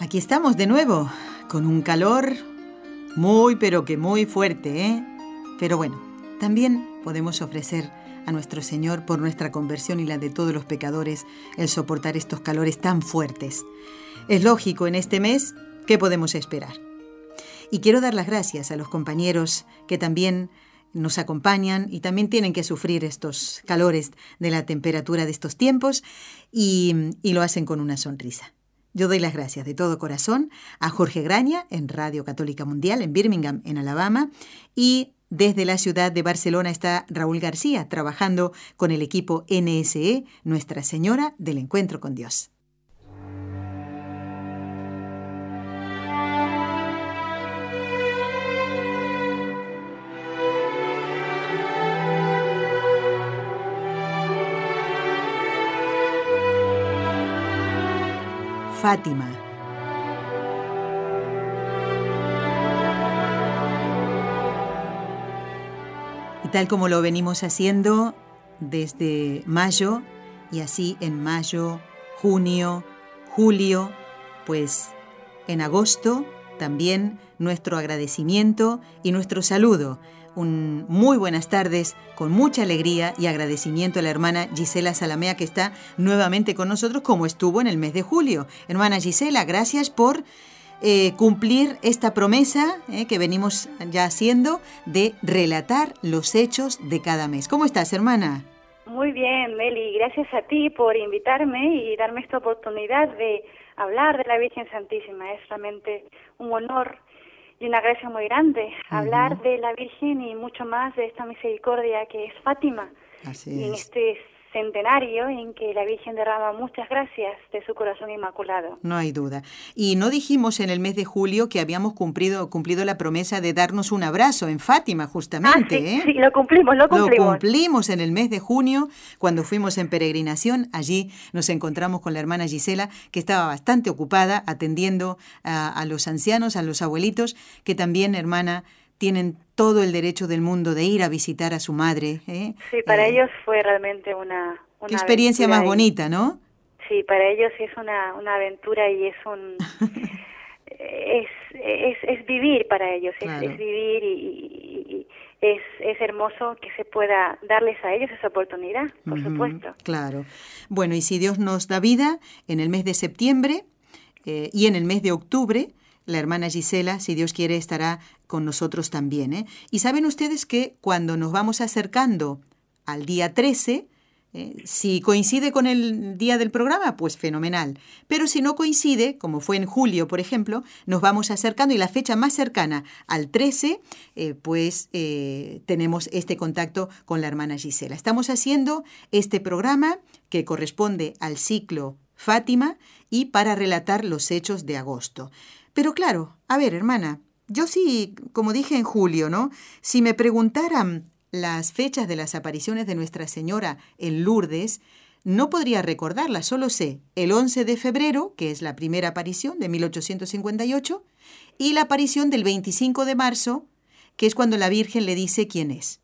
Aquí estamos de nuevo, con un calor muy pero que muy fuerte, ¿eh? Pero bueno, también podemos ofrecer a nuestro Señor por nuestra conversión y la de todos los pecadores el soportar estos calores tan fuertes. Es lógico en este mes, ¿qué podemos esperar? Y quiero dar las gracias a los compañeros que también nos acompañan y también tienen que sufrir estos calores de la temperatura de estos tiempos y, y lo hacen con una sonrisa. Yo doy las gracias de todo corazón a Jorge Graña en Radio Católica Mundial en Birmingham, en Alabama, y desde la ciudad de Barcelona está Raúl García trabajando con el equipo NSE, Nuestra Señora del Encuentro con Dios. Fátima. Y tal como lo venimos haciendo desde mayo, y así en mayo, junio, julio, pues en agosto también nuestro agradecimiento y nuestro saludo un muy buenas tardes con mucha alegría y agradecimiento a la hermana Gisela Salamea que está nuevamente con nosotros como estuvo en el mes de julio. Hermana Gisela, gracias por eh, cumplir esta promesa eh, que venimos ya haciendo de relatar los hechos de cada mes. ¿Cómo estás, hermana? Muy bien, Meli. Gracias a ti por invitarme y darme esta oportunidad de hablar de la Virgen Santísima. Es realmente un honor y una gracia muy grande hablar de la Virgen y mucho más de esta misericordia que es Fátima. Así y en este centenario en que la Virgen derrama muchas gracias de su corazón inmaculado. No hay duda. Y no dijimos en el mes de julio que habíamos cumplido, cumplido la promesa de darnos un abrazo en Fátima, justamente. Ah, sí, ¿eh? sí, lo cumplimos, lo cumplimos. Lo cumplimos en el mes de junio, cuando fuimos en peregrinación. Allí nos encontramos con la hermana Gisela, que estaba bastante ocupada atendiendo a, a los ancianos, a los abuelitos, que también, hermana, tienen todo el derecho del mundo de ir a visitar a su madre. ¿eh? Sí, para Eh, ellos fue realmente una... una Qué experiencia más y- bonita, ¿no? Sí, para ellos es una, una aventura y es un... es, es, es vivir para ellos, es, Claro. es vivir y, y- y es, es hermoso que se pueda darles a ellos esa oportunidad, por supuesto. Claro. Bueno, y si Dios nos da vida, en el mes de septiembre eh, y en el mes de octubre, la hermana Gisela, si Dios quiere, estará con nosotros también. ¿eh? Y saben ustedes que cuando nos vamos acercando al día 13, eh, si coincide con el día del programa, pues fenomenal. Pero si no coincide, como fue en julio, por ejemplo, nos vamos acercando y la fecha más cercana al 13, eh, pues eh, tenemos este contacto con la hermana Gisela. Estamos haciendo este programa que corresponde al ciclo Fátima y para relatar los hechos de agosto. Pero claro, a ver, hermana, yo sí, como dije en julio, ¿no? Si me preguntaran las fechas de las apariciones de Nuestra Señora en Lourdes, no podría recordarlas, solo sé el 11 de febrero, que es la primera aparición de 1858, y la aparición del 25 de marzo, que es cuando la Virgen le dice quién es.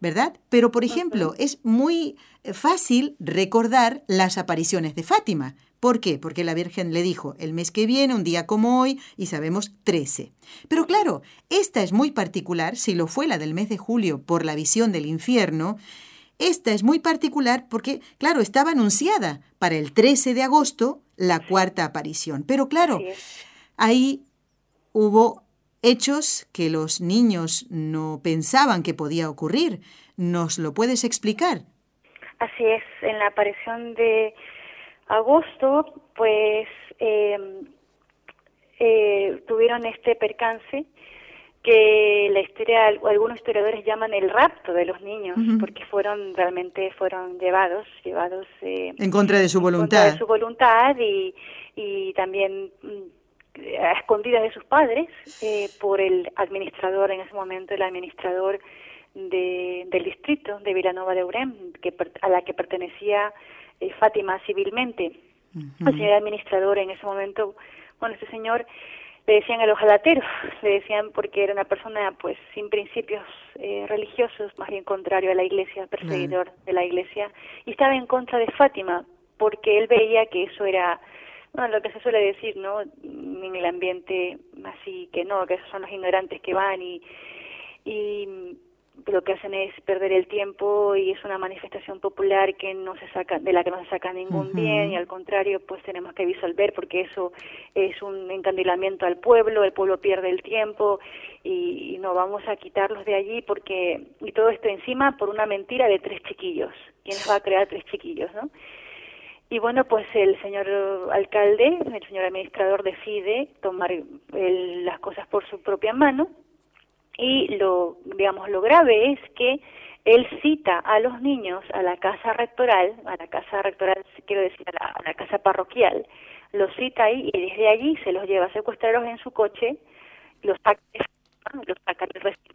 ¿Verdad? Pero, por ejemplo, es muy fácil recordar las apariciones de Fátima. ¿Por qué? Porque la Virgen le dijo el mes que viene, un día como hoy, y sabemos 13. Pero claro, esta es muy particular, si lo fue la del mes de julio por la visión del infierno, esta es muy particular porque, claro, estaba anunciada para el 13 de agosto la cuarta aparición. Pero claro, ahí hubo hechos que los niños no pensaban que podía ocurrir. ¿Nos lo puedes explicar? Así es, en la aparición de agosto, pues eh, eh, tuvieron este percance que la historia, algunos historiadores llaman el rapto de los niños, porque fueron realmente fueron llevados, llevados eh, En contra de su en contra voluntad. de su voluntad y, y también mm, a escondidas de sus padres eh, por el administrador en ese momento, el administrador de, del distrito de Vilanova de Urem, que, a la que pertenecía eh, Fátima civilmente. El señor administrador en ese momento, bueno, este señor le decían el ojalatero, le decían porque era una persona pues sin principios eh, religiosos, más bien contrario a la iglesia, perseguidor de la iglesia, y estaba en contra de Fátima, porque él veía que eso era bueno, lo que se suele decir, ¿no? En el ambiente así que no, que esos son los ignorantes que van y, y lo que hacen es perder el tiempo y es una manifestación popular que no se saca de la que no se saca ningún bien y al contrario pues tenemos que disolver porque eso es un encandilamiento al pueblo el pueblo pierde el tiempo y, y, no vamos a quitarlos de allí porque y todo esto encima por una mentira de tres chiquillos. Quién va a crear tres chiquillos no y bueno, pues el señor alcalde, el señor administrador decide tomar las cosas por su propia mano y lo, digamos, lo grave es que él cita a los niños a la casa rectoral, a la casa rectoral, quiero decir, a la, casa parroquial, los cita ahí y desde allí se los lleva a secuestrarlos en su coche, los saca, los saca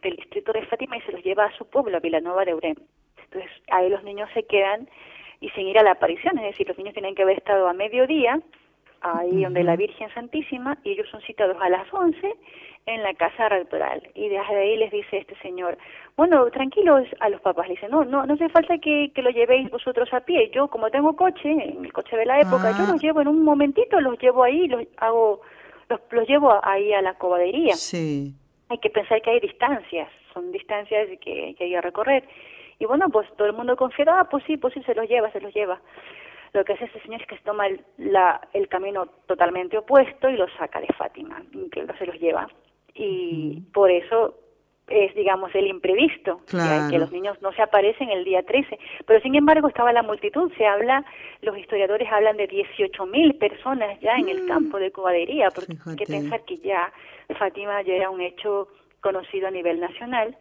del distrito de Fátima y se los lleva a su pueblo, a Vilanova de Urem. Entonces ahí los niños se quedan y sin ir a la aparición, es decir, los niños tienen que haber estado a mediodía, ahí donde la Virgen Santísima, y ellos son citados a las 11 en la casa rectoral. Y desde ahí les dice este señor, bueno, tranquilos a los papás, le dice, no, no, no hace falta que, que lo llevéis vosotros a pie, yo como tengo coche, en el coche de la época, yo ah. los llevo en un momentito, los llevo ahí, los hago, los, los llevo ahí a la cobadería. Sí. Hay que pensar que hay distancias, son distancias que, que hay que recorrer. Y bueno, pues todo el mundo confía, ah, pues sí, pues sí, se los lleva, se los lleva. Lo que hace ese señor es que se toma el, la, el camino totalmente opuesto y los saca de Fátima, que se los lleva. Y por eso es, digamos, el imprevisto, que, los niños no se aparecen el día 13. Pero sin embargo estaba la multitud, se habla, los historiadores hablan de 18.000 personas ya en el mm. campo de cobadería, porque hay que pensar que ya Fátima ya era un hecho conocido a nivel nacional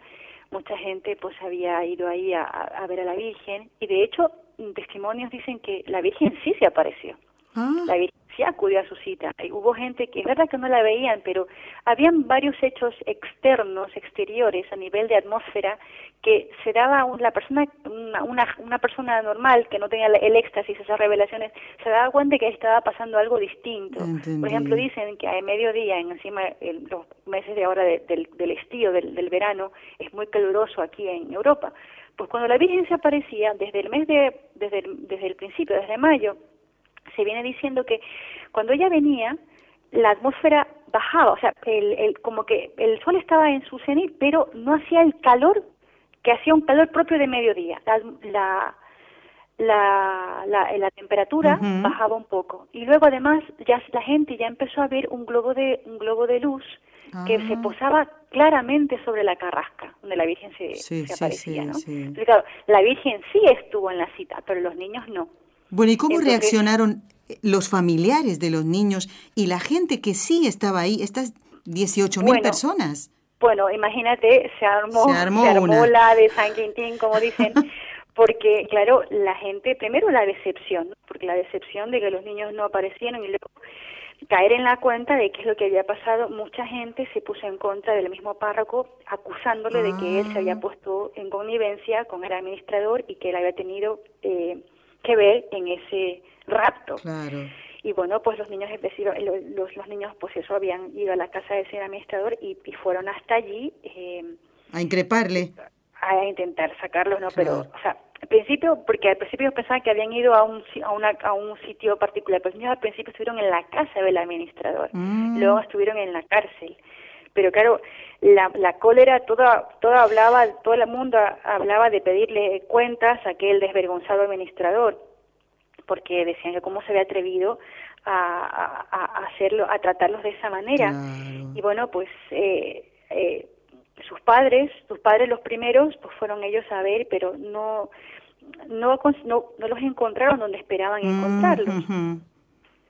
mucha gente pues había ido ahí a, ver a la Virgen y de hecho testimonios dicen que la Virgen sí se apareció. Ah. La Virgen sí acudió a su cita. Y hubo gente que es verdad que no la veían, pero habían varios hechos externos, exteriores, a nivel de atmósfera, que se daba la persona, una, una, persona normal que no tenía el éxtasis, esas revelaciones, se daba cuenta de que estaba pasando algo distinto. Por ejemplo, dicen que a mediodía, encima los meses de ahora del, del estío, del, del verano, es muy caluroso aquí en Europa. Pues cuando la Virgen se aparecía, desde el mes de, desde desde el principio, desde mayo, se viene diciendo que cuando ella venía, la atmósfera bajaba, o sea, el, el, como que el sol estaba en su cenit, pero no hacía el calor que hacía un calor propio de mediodía. La, la, la, la, la temperatura bajaba un poco. Y luego además ya la gente ya empezó a ver un globo de, un globo de luz que se ah. posaba claramente sobre la carrasca, donde la Virgen se, se aparecía, ¿no? Entonces, claro, la Virgen sí estuvo en la cita, pero los niños no. Bueno, ¿y cómo reaccionaron los familiares de los niños y la gente que sí estaba ahí, estas 18 mil personas? Bueno, imagínate, se armó, se armó, la de San Quintín, como dicen, porque, claro, la gente, primero la decepción, porque la decepción de que los niños no aparecieron y luego caer en la cuenta de qué es lo que había pasado, mucha gente se puso en contra del mismo párroco acusándole de que él se había ah. puesto en connivencia con el administrador y que él había tenido... Eh, que ver en ese rapto. Y bueno, pues los niños los, los niños pues eso habían ido a la casa de ese administrador y, fueron hasta allí eh, a increparle. A intentar sacarlos, ¿no? Pero, o sea, al principio, porque al principio pensaban que habían ido a un, a, una, a un sitio particular, pero los niños al principio estuvieron en la casa del administrador, mm. luego estuvieron en la cárcel. Pero claro, la, la cólera toda, toda hablaba, todo el mundo hablaba de pedirle cuentas a aquel desvergonzado administrador, porque decían que cómo se había atrevido a, a, hacerlo, a tratarlos de esa manera. Y bueno, pues eh, eh, sus padres, sus padres los primeros, pues fueron ellos a ver, pero no, no, no, no los encontraron donde esperaban mm, encontrarlos.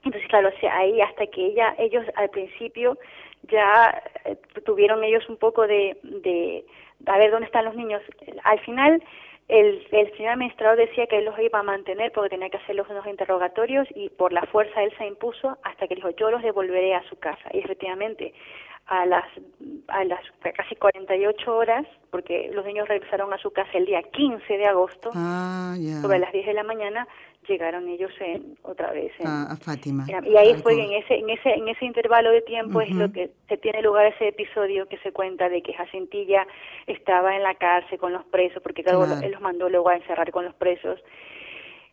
Entonces, claro, o sea, ahí hasta que ella, ellos al principio ya eh, tuvieron ellos un poco de, de a ver dónde están los niños. Al final el, el señor administrador decía que él los iba a mantener porque tenía que hacer los unos interrogatorios y por la fuerza él se impuso hasta que dijo yo los devolveré a su casa. Y efectivamente, a las, a las casi 48 horas, porque los niños regresaron a su casa el día 15 de agosto, ah, sobre las 10 de la mañana, llegaron ellos en, otra vez a, Fátima. Y ahí fue en ese, en ese, en ese intervalo de tiempo es lo que se tiene lugar ese episodio que se cuenta de que Jacintilla estaba en la cárcel con los presos, porque claro, él los mandó luego a encerrar con los presos.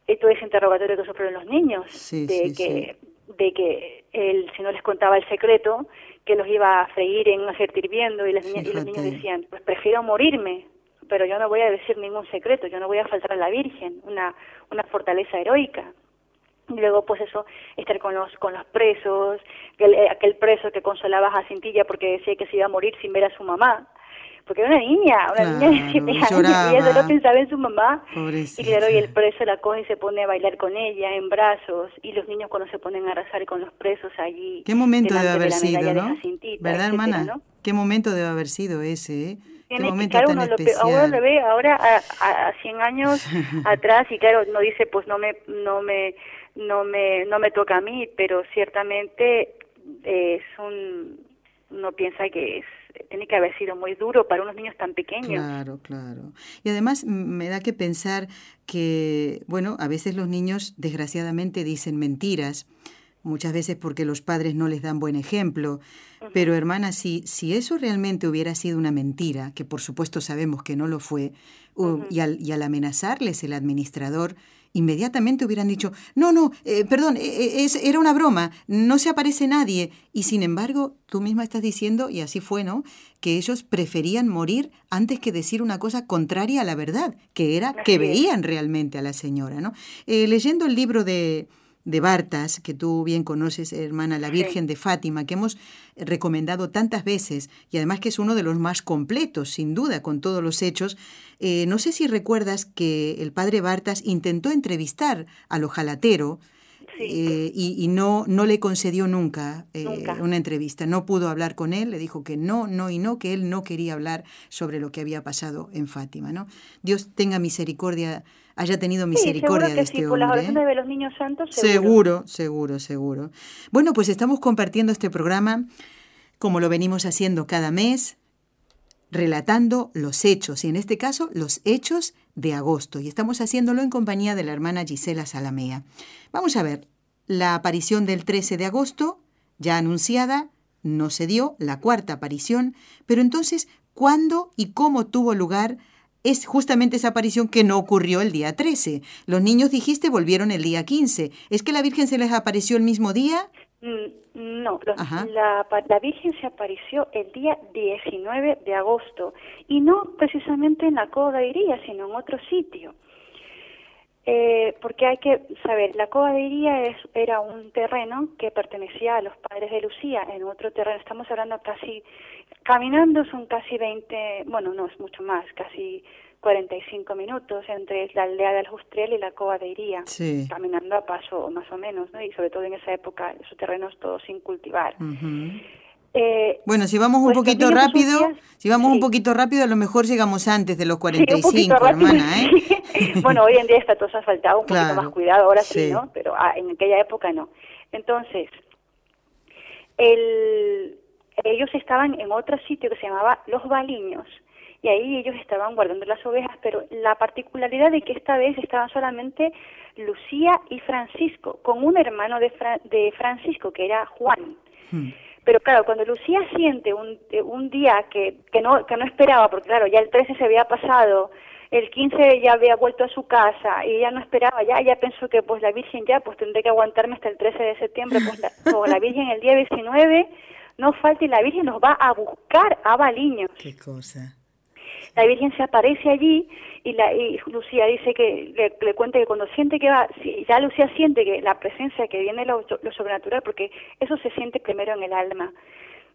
Y todo ese interrogatorio que sufrieron los niños, de que de que él, si no les contaba el secreto, que los iba a freír en un aceite hirviendo y, las y los niños decían, pues prefiero morirme pero yo no voy a decir ningún secreto, yo no voy a faltar a la Virgen, una, una fortaleza heroica. Y luego, pues eso, estar con los, con los presos, aquel, aquel preso que consolaba a Cintilla porque decía que se iba a morir sin ver a su mamá. Porque era una niña, una niña de siete años, y ella solo pensaba en su mamá. Y claro, y el preso la coge y se pone a bailar con ella en brazos, y los niños cuando se ponen a rezar con los presos allí. Qué momento debe haber sido, ¿no? ¿Verdad, hermana? Qué momento debe haber sido ese, ¿eh? Tiene claro, uno lo, ahora lo ve ahora a, a, 100 años atrás y claro, no dice pues no me no me no me no me toca a mí, pero ciertamente es un uno piensa que es tiene que haber sido muy duro para unos niños tan pequeños. Claro, claro. Y además me da que pensar que, bueno, a veces los niños desgraciadamente dicen mentiras muchas veces porque los padres no les dan buen ejemplo. Pero hermana, si, si eso realmente hubiera sido una mentira, que por supuesto sabemos que no lo fue, y, al, y al amenazarles el administrador, inmediatamente hubieran dicho, no, no, eh, perdón, eh, eh, es, era una broma, no se aparece nadie. Y sin embargo, tú misma estás diciendo, y así fue, ¿no? Que ellos preferían morir antes que decir una cosa contraria a la verdad, que era que veían realmente a la señora, ¿no? leyendo el libro de, de Bartas, que tú bien conoces, hermana, la Virgen de Fátima, que hemos recomendado tantas veces y además que es uno de los más completos, sin duda, con todos los hechos. Eh, no sé si recuerdas que el padre Bartas intentó entrevistar al ojalatero, eh, y, no, no le concedió nunca, eh, una entrevista. No pudo hablar con él, le dijo que no, no y no, que él no quería hablar sobre lo que había pasado en Fátima. ¿no? Dios tenga misericordia haya tenido misericordia de este Por las oraciones ¿eh? de los niños santos, seguro. Seguro, seguro, Bueno, pues estamos compartiendo este programa como lo venimos haciendo cada mes, relatando los hechos, y en este caso los hechos de agosto, y estamos haciéndolo en compañía de la hermana Gisela Salamea. Vamos a ver, la aparición del 13 de agosto, ya anunciada, no se dio, la cuarta aparición, pero entonces, ¿cuándo y cómo tuvo lugar es justamente esa aparición que no ocurrió el día 13. Los niños, dijiste, volvieron el día 15. ¿Es que la Virgen se les apareció el mismo día? Mm, no, la, la, Virgen se apareció el día 19 de agosto y no precisamente en la Coda Iría, sino en otro sitio. Eh, porque hay que saber, la Coda de Iría es, era un terreno que pertenecía a los padres de Lucía, en otro terreno, estamos hablando casi Caminando son casi 20, bueno, no es mucho más, casi 45 minutos entre la aldea de Aljustriel y la Cova de Iría, caminando a paso más o menos, ¿no? y sobre todo en esa época, esos terrenos todos sin cultivar. Eh, bueno, si vamos un pues poquito rápido, si vamos un poquito rápido, a lo mejor llegamos antes de los 45, hermana, ¿eh? bueno, hoy en día está todo asfaltado, un poquito más cuidado, ahora sí, ¿no? Pero ah, en aquella época no. Entonces, el, ellos estaban en otro sitio que se llamaba Los Baliños y ahí ellos estaban guardando las ovejas, pero la particularidad de que esta vez estaban solamente Lucía y Francisco, con un hermano de, de Francisco que era Juan. Hmm. Pero claro, cuando Lucía siente un, eh, un día que, que, no, que no esperaba, porque claro, ya el 13 se había pasado, el 15 ya había vuelto a su casa y ella no esperaba, ya ella pensó que pues la Virgen ya pues tendré que aguantarme hasta el 13 de septiembre, pues la, o la Virgen el día 19 no falte, la Virgen nos va a buscar a Baliños. Qué cosa. La Virgen se aparece allí y, la, y Lucía dice que le, le cuenta que cuando siente que va, ya Lucía siente que la presencia, que viene lo, lo sobrenatural, porque eso se siente primero en el alma.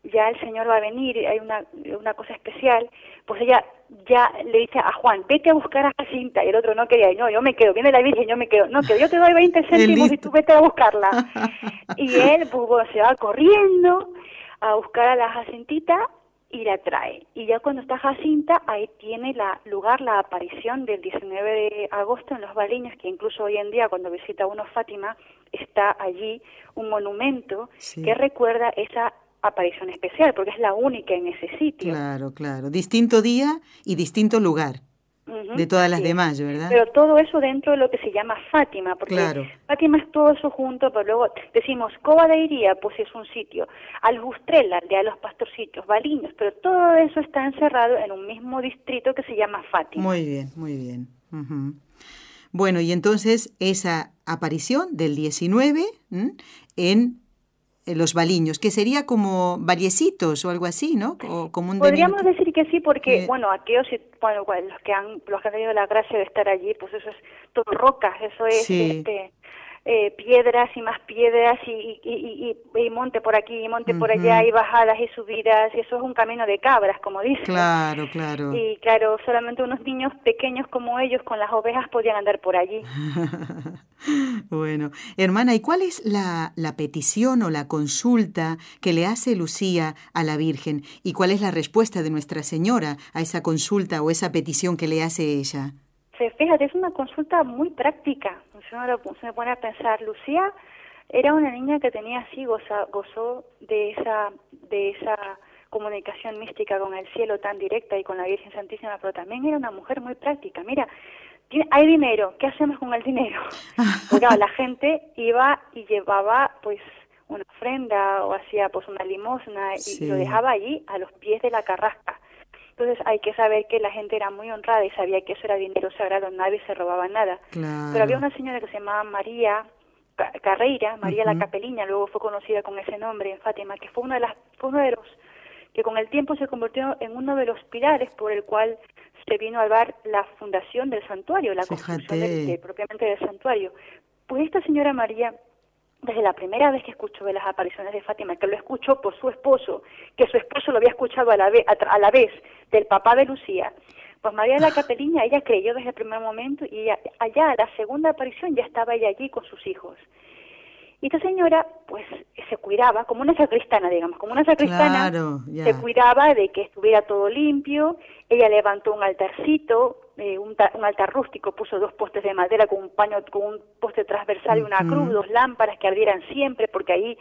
Ya el Señor va a venir, hay una, una cosa especial, pues ella ya le dice a Juan, vete a buscar a Jacinta, y el otro no quería, no, yo me quedo, viene la Virgen, yo me quedo, no, que yo te doy 20 céntimos y tú vete a buscarla. y él pues, se va corriendo, a buscar a la Jacintita y la trae. Y ya cuando está Jacinta, ahí tiene la, lugar la aparición del 19 de agosto en los Baliños, que incluso hoy en día cuando visita uno Fátima, está allí un monumento que recuerda esa aparición especial, porque es la única en ese sitio. Claro, claro. Distinto día y distinto lugar de todas las demás, ¿verdad? Pero todo eso dentro de lo que se llama Fátima, porque Fátima es todo eso junto, pero luego decimos Cova de Iría, pues es un sitio, Aljustrela, de a los pastorcitos, Baliños, pero todo eso está encerrado en un mismo distrito que se llama Fátima. Muy bien, muy bien. Bueno, y entonces esa aparición del 19 en eh, los baliños, que sería como variecitos o algo así, ¿no? O como Podríamos decir que sí, porque, bueno, aquellos, bueno, los que han los que han tenido la gracia de estar allí, pues eso es todo rocas, eso es este, eh, piedras y más piedras y, y, y, monte por aquí y monte por allá y bajadas y subidas y eso es un camino de cabras como dicen. Claro claro. Y claro solamente unos niños pequeños como ellos con las ovejas podían andar por allí. Bueno hermana y cuál es la, la petición o la consulta que le hace Lucía a la Virgen y cuál es la respuesta de Nuestra Señora a esa consulta o esa petición que le hace ella fíjate, es una consulta muy práctica. Se me pone a pensar, Lucía era una niña que tenía así, gozó de esa, de esa comunicación mística con el cielo tan directa y con la Virgen Santísima, pero también era una mujer muy práctica. Mira, hay dinero, ¿qué hacemos con el dinero? Porque la gente iba y llevaba pues una ofrenda o hacía pues una limosna y lo dejaba allí a los pies de la carrasca. Entonces hay que saber que la gente era muy honrada y sabía que eso era dinero sagrado, nadie se robaba nada. Pero había una señora que se llamaba María Carreira, María la Capeliña, luego fue conocida con ese nombre en Fátima, que fue una de las, fue uno de los que con el tiempo se convirtió en uno de los pilares por el cual se vino a dar la fundación del santuario, la construcción propiamente del santuario. Pues esta señora María desde la primera vez que escuchó de las apariciones de Fátima, que lo escuchó por su esposo, que su esposo lo había escuchado a la vez, a, la vez del papá de Lucía, pues María de la Capeliña, ella creyó desde el primer momento y allá, a la segunda aparición, ya estaba ella allí con sus hijos. Y esta señora, pues, se cuidaba, como una sacristana, digamos, como una sacristana, se cuidaba de que estuviera todo limpio, ella levantó un altarcito, eh, un, altar rústico, puso dos postes de madera con un paño, con un poste transversal y una cruz, dos lámparas que ardieran siempre, porque ahí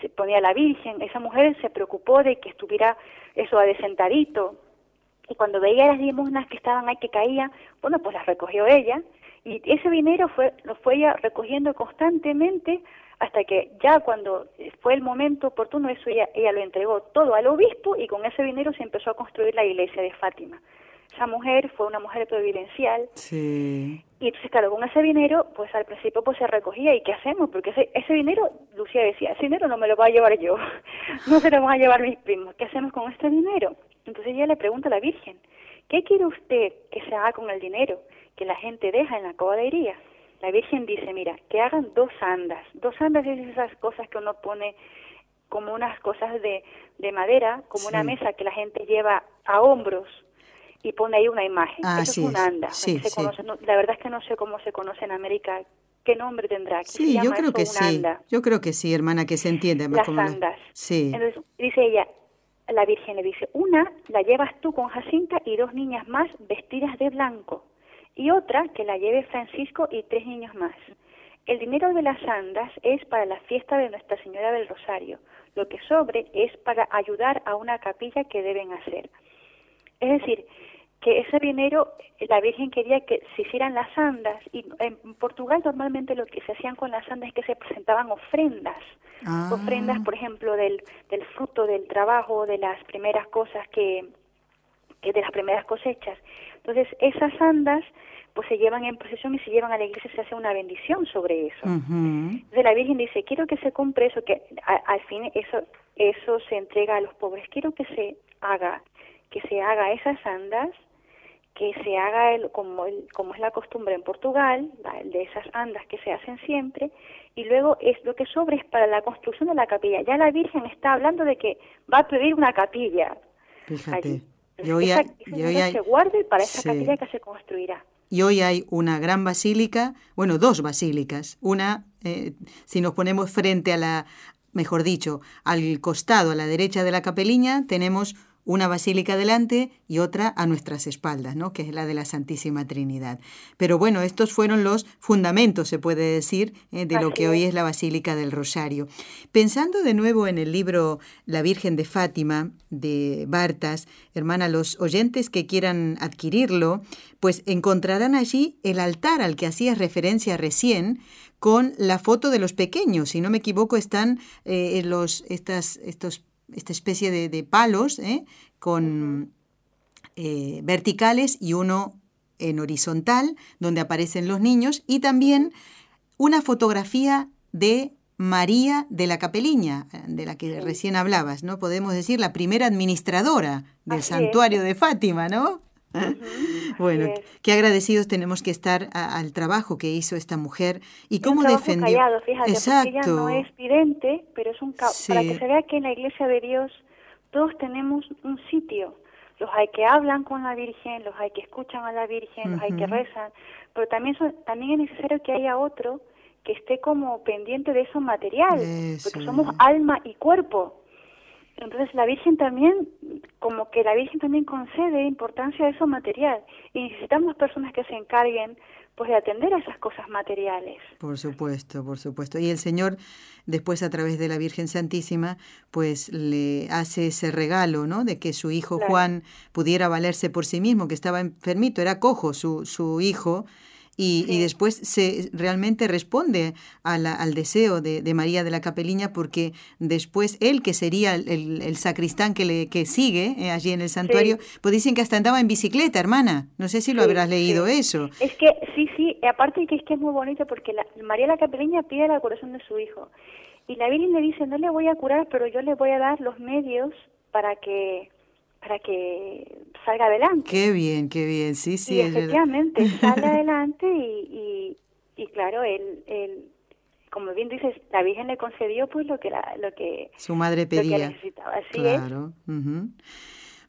se ponía la Virgen. Esa mujer se preocupó de que estuviera eso adesentadito. Y cuando veía las limosnas que estaban ahí que caían, bueno, pues las recogió ella. Y ese dinero fue, lo fue ella recogiendo constantemente hasta que ya cuando fue el momento oportuno, eso ella, ella lo entregó todo al obispo y con ese dinero se empezó a construir la iglesia de Fátima esa mujer fue una mujer providencial. Sí. Y entonces, claro, con ese dinero, pues al principio pues se recogía. ¿Y qué hacemos? Porque ese, ese dinero, Lucía decía, ese dinero no me lo va a llevar yo, no se lo van a llevar mis primos. ¿Qué hacemos con este dinero? Entonces ella le pregunta a la Virgen, ¿qué quiere usted que se haga con el dinero que la gente deja en la cobadería? La Virgen dice, mira, que hagan dos andas. Dos andas es esas cosas que uno pone como unas cosas de, de madera, como una mesa que la gente lleva a hombros y pone ahí una imagen. Ah, Eso es un anda. la verdad es que no sé cómo se conoce en América. ¿Qué nombre tendrá? Sí, yo creo que sí. Yo creo que sí, hermana, que se entiende. Las andas. Sí. Entonces, dice ella, la Virgen le dice, una la llevas tú con Jacinta y dos niñas más vestidas de blanco. Y otra que la lleve Francisco y tres niños más. El dinero de las andas es para la fiesta de Nuestra Señora del Rosario. Lo que sobre es para ayudar a una capilla que deben hacer. Es decir, que ese dinero la Virgen quería que se hicieran las andas y en Portugal normalmente lo que se hacían con las andas es que se presentaban ofrendas, ah. ofrendas por ejemplo del, del fruto del trabajo, de las primeras cosas que, que de las primeras cosechas. Entonces esas andas pues se llevan en procesión y se llevan a la iglesia y se hace una bendición sobre eso. Entonces la Virgen dice, quiero que se compre eso, que al fin eso, eso se entrega a los pobres, quiero que se haga, que se haga esas andas que se haga el, como, el, como es la costumbre en Portugal, de esas andas que se hacen siempre, y luego es lo que sobra es para la construcción de la capilla. Ya la Virgen está hablando de que va a pedir una capilla. Fíjate. Y hoy se guarde para esa capilla que se construirá. Y hoy hay una gran basílica, bueno, dos basílicas. Una, eh, si nos ponemos frente a la, mejor dicho, al costado, a la derecha de la capeliña, tenemos una basílica delante y otra a nuestras espaldas, ¿no? que es la de la Santísima Trinidad. Pero bueno, estos fueron los fundamentos, se puede decir, eh, de lo que hoy es la Basílica del Rosario. Pensando de nuevo en el libro La Virgen de Fátima de Bartas, hermana, los oyentes que quieran adquirirlo, pues encontrarán allí el altar al que hacías referencia recién, con la foto de los pequeños. Si no me equivoco, están eh, los, estas, estos esta especie de, palos ¿eh? con eh, verticales y uno en horizontal, donde aparecen los niños, y también una fotografía de María de la Capeliña, de la que recién hablabas, ¿no? Podemos decir la primera administradora del santuario de Fátima, ¿no? Bueno, qué agradecidos tenemos que estar al trabajo que hizo esta mujer y cómo defendió. Callado, fíjate, Exacto. Ella no es vidente, pero es un para que se vea que en la Iglesia de Dios todos tenemos un sitio. Los hay que hablan con la Virgen, los hay que escuchan a la Virgen, los hay que rezan, pero también también es necesario que haya otro que esté como pendiente de eso material, porque somos alma y cuerpo. Entonces la Virgen también, como que la Virgen también concede importancia a eso material y necesitamos personas que se encarguen pues de atender a esas cosas materiales. Por supuesto, por supuesto. Y el Señor después a través de la Virgen Santísima pues le hace ese regalo, ¿no? De que su hijo Juan pudiera valerse por sí mismo, que estaba enfermito, era cojo su, su hijo y, después se realmente responde al deseo de, María de la Capeliña porque después él, que sería el, sacristán que, le, que sigue eh, allí en el santuario, pues dicen que hasta andaba en bicicleta, hermana. No sé si lo habrás leído eso. Es que sí, sí, aparte que es que es muy bonito porque la, María la Capeliña pide la curación de su hijo. Y la Virgen le dice, no le voy a curar, pero yo le voy a dar los medios para que para que salga adelante. Qué bien, qué bien, sí, sí. efectivamente, sale adelante y, y, claro, él, él, como bien dices, la Virgen le concedió pues lo que, la, lo que su madre pedía. necesitaba. Así claro.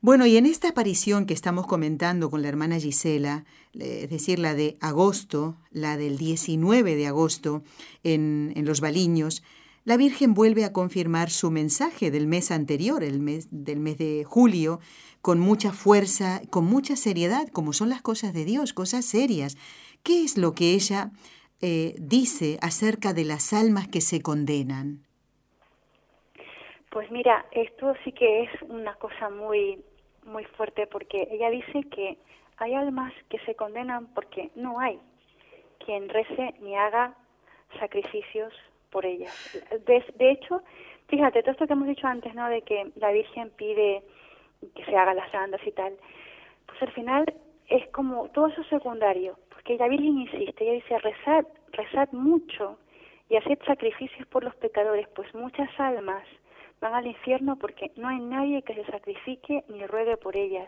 Bueno, y en esta aparición que estamos comentando con la hermana Gisela, es decir, la de agosto, la del 19 de agosto en, en Los Baliños, la Virgen vuelve a confirmar su mensaje del mes anterior, el mes del mes de julio, con mucha fuerza, con mucha seriedad, como son las cosas de Dios, cosas serias. ¿Qué es lo que ella eh, dice acerca de las almas que se condenan? Pues mira, esto sí que es una cosa muy muy fuerte porque ella dice que hay almas que se condenan porque no hay quien rece ni haga sacrificios por ellas. De, hecho, fíjate, todo esto que hemos dicho antes, ¿no? De que la Virgen pide que se hagan las andas y tal, pues al final es como todo eso secundario, porque la Virgen insiste, ella dice, rezad, rezad mucho y haced sacrificios por los pecadores, pues muchas almas van al infierno porque no hay nadie que se sacrifique ni ruegue por ellas.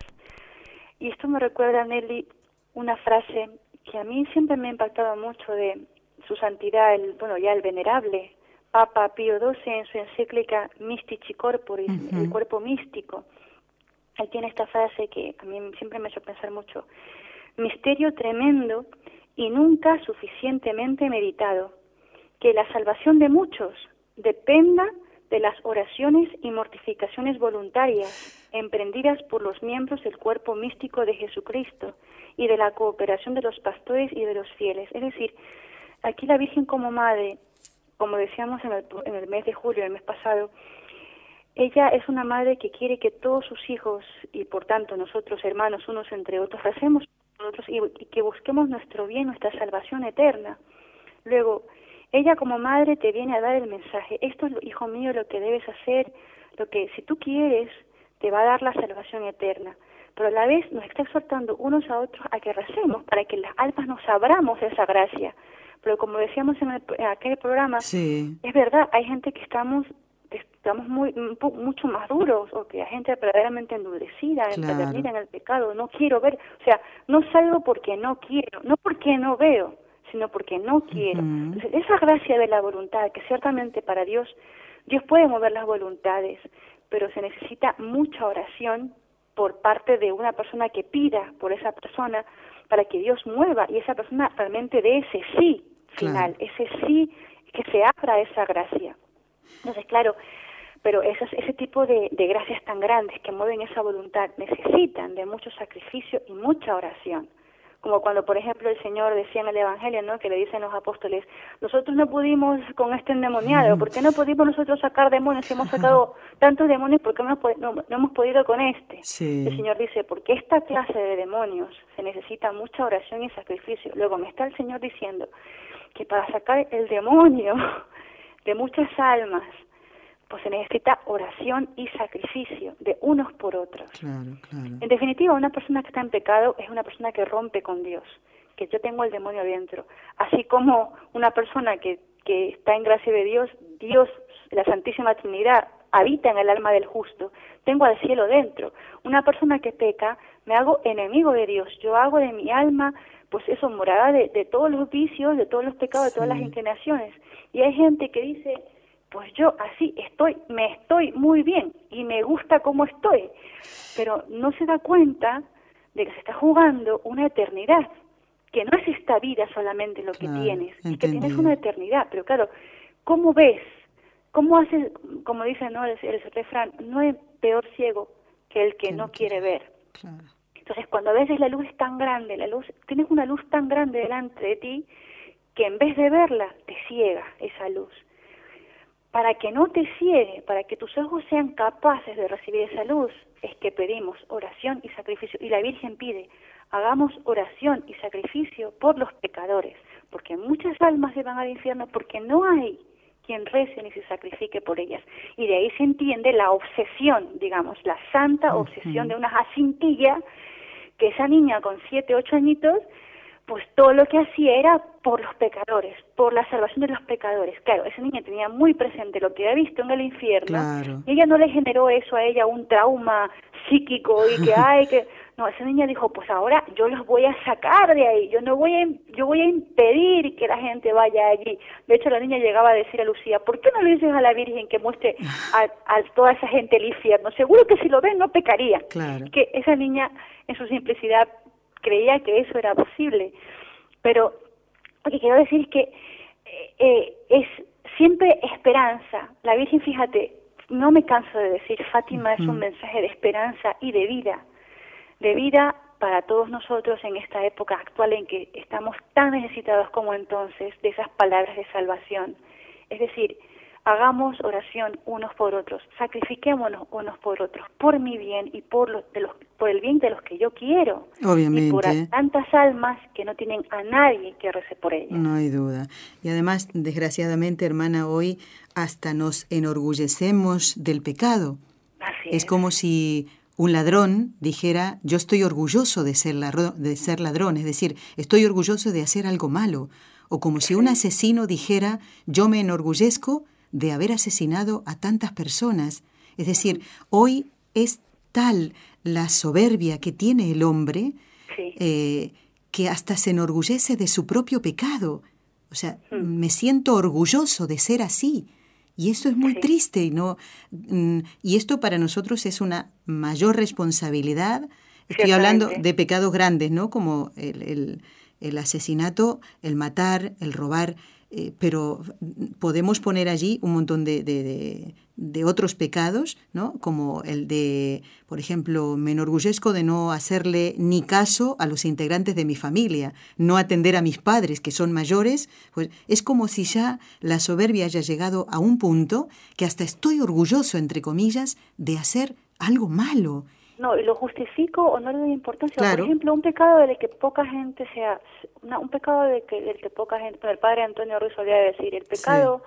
Y esto me recuerda, Nelly, una frase que a mí siempre me ha impactado mucho de su santidad, el, bueno, ya el venerable Papa Pío XII en su encíclica Mystici Corporis, el cuerpo místico. Él tiene esta frase que a mí siempre me ha hecho pensar mucho. Misterio tremendo y nunca suficientemente meditado. Que la salvación de muchos dependa de las oraciones y mortificaciones voluntarias emprendidas por los miembros del cuerpo místico de Jesucristo y de la cooperación de los pastores y de los fieles. Es decir, Aquí la Virgen como madre, como decíamos en el, en el mes de julio, el mes pasado, ella es una madre que quiere que todos sus hijos y por tanto nosotros hermanos unos entre otros recemos nosotros y, y que busquemos nuestro bien, nuestra salvación eterna. Luego, ella como madre te viene a dar el mensaje, esto es, hijo mío, lo que debes hacer, lo que si tú quieres, te va a dar la salvación eterna. Pero a la vez nos está exhortando unos a otros a que recemos para que las almas nos abramos de esa gracia, pero como decíamos en, aquel programa, es verdad, hay gente que estamos estamos muy mucho más duros o que hay gente verdaderamente endurecida, claro. en el pecado, no quiero ver, o sea, no salgo porque no quiero, no porque no veo, sino porque no quiero. Entonces, esa gracia de la voluntad, que ciertamente para Dios, Dios puede mover las voluntades, pero se necesita mucha oración por parte de una persona que pida por esa persona para que Dios mueva y esa persona realmente dé ese sí final, ese sí que se abra esa gracia. Entonces, claro, pero ese, ese tipo de, de gracias tan grandes que mueven esa voluntad necesitan de mucho sacrificio y mucha oración como cuando por ejemplo el Señor decía en el Evangelio, ¿no? que le dicen los apóstoles, nosotros no pudimos con este endemoniado, ¿por qué no pudimos nosotros sacar demonios? Hemos sacado tantos demonios, ¿por qué no, no, hemos podido con este? El Señor dice, porque esta clase de demonios se necesita mucha oración y sacrificio. Luego me está el Señor diciendo que para sacar el demonio de muchas almas, pues se necesita oración y sacrificio de unos por otros. En definitiva, una persona que está en pecado es una persona que rompe con Dios, que yo tengo el demonio dentro. Así como una persona que, que está en gracia de Dios, Dios, la Santísima Trinidad, habita en el alma del justo, tengo al cielo dentro. Una persona que peca, me hago enemigo de Dios, yo hago de mi alma, pues eso, morada de, de todos los vicios, de todos los pecados, de todas las inclinaciones. Y hay gente que dice, pues yo así estoy, me estoy muy bien y me gusta como estoy, pero no se da cuenta de que se está jugando una eternidad, que no es esta vida solamente lo que tienes, y que tienes una eternidad, pero claro, ¿cómo ves? ¿Cómo haces, como dice ¿no? el, el refrán, no es peor ciego que el que no quiere ver? Entonces, cuando a veces la luz es tan grande, la luz, tienes una luz tan grande delante de ti, que en vez de verla, te ciega esa luz para que no te ciegue, para que tus ojos sean capaces de recibir esa luz, es que pedimos oración y sacrificio. Y la Virgen pide, hagamos oración y sacrificio por los pecadores, porque muchas almas se van al infierno porque no hay quien rece ni se sacrifique por ellas. Y de ahí se entiende la obsesión, digamos, la santa obsesión de una jacintilla, que esa niña con siete, ocho añitos pues todo lo que hacía era por los pecadores, por la salvación de los pecadores. Claro, esa niña tenía muy presente lo que había visto en el infierno y ella no le generó eso a ella un trauma psíquico y que hay que no, esa niña dijo, pues ahora yo los voy a sacar de ahí, yo no voy a, yo voy a impedir que la gente vaya allí. De hecho, la niña llegaba a decir a Lucía, ¿por qué no le dices a la Virgen que muestre a, a toda esa gente el infierno? Seguro que si lo ven no pecaría. Claro. Que esa niña, en su simplicidad, creía que eso era posible. Pero lo que quiero decir es que eh, eh, es siempre esperanza. La Virgen, fíjate, no me canso de decir, Fátima es un mensaje de esperanza y de vida, de vida para todos nosotros en esta época actual en que estamos tan necesitados como entonces de esas palabras de salvación. Es decir, hagamos oración unos por otros, sacrifiquémonos unos por otros, por mi bien y por, los, de los, por el bien de los que yo quiero. Obviamente. Y por tantas almas que no tienen a nadie que rece por ellas. No hay duda. Y además, desgraciadamente, hermana, hoy hasta nos enorgullecemos del pecado. Así es. es como si un ladrón dijera, yo estoy orgulloso de ser, de ser ladrón, es decir, estoy orgulloso de hacer algo malo. O como si un asesino dijera, yo me enorgullezco de haber asesinado a tantas personas. Es decir, hoy es tal la soberbia que tiene el hombre eh, que hasta se enorgullece de su propio pecado. O sea, hmm. me siento orgulloso de ser así. Y esto es muy triste y no mm, y esto para nosotros es una mayor responsabilidad. Estoy hablando de pecados grandes, ¿no? Como el, el asesinato, el matar, el robar. Eh, pero podemos poner allí un montón de, de, otros pecados, ¿no? como el de, por ejemplo, me enorgullezco de no hacerle ni caso a los integrantes de mi familia, no atender a mis padres que son mayores, pues es como si ya la soberbia haya llegado a un punto que hasta estoy orgulloso, entre comillas, de hacer algo malo. No, y lo justifico o no le doy importancia. Por ejemplo, un pecado del que poca gente sea, un pecado de que, del que poca gente, el padre Antonio Ruiz solía decir, el pecado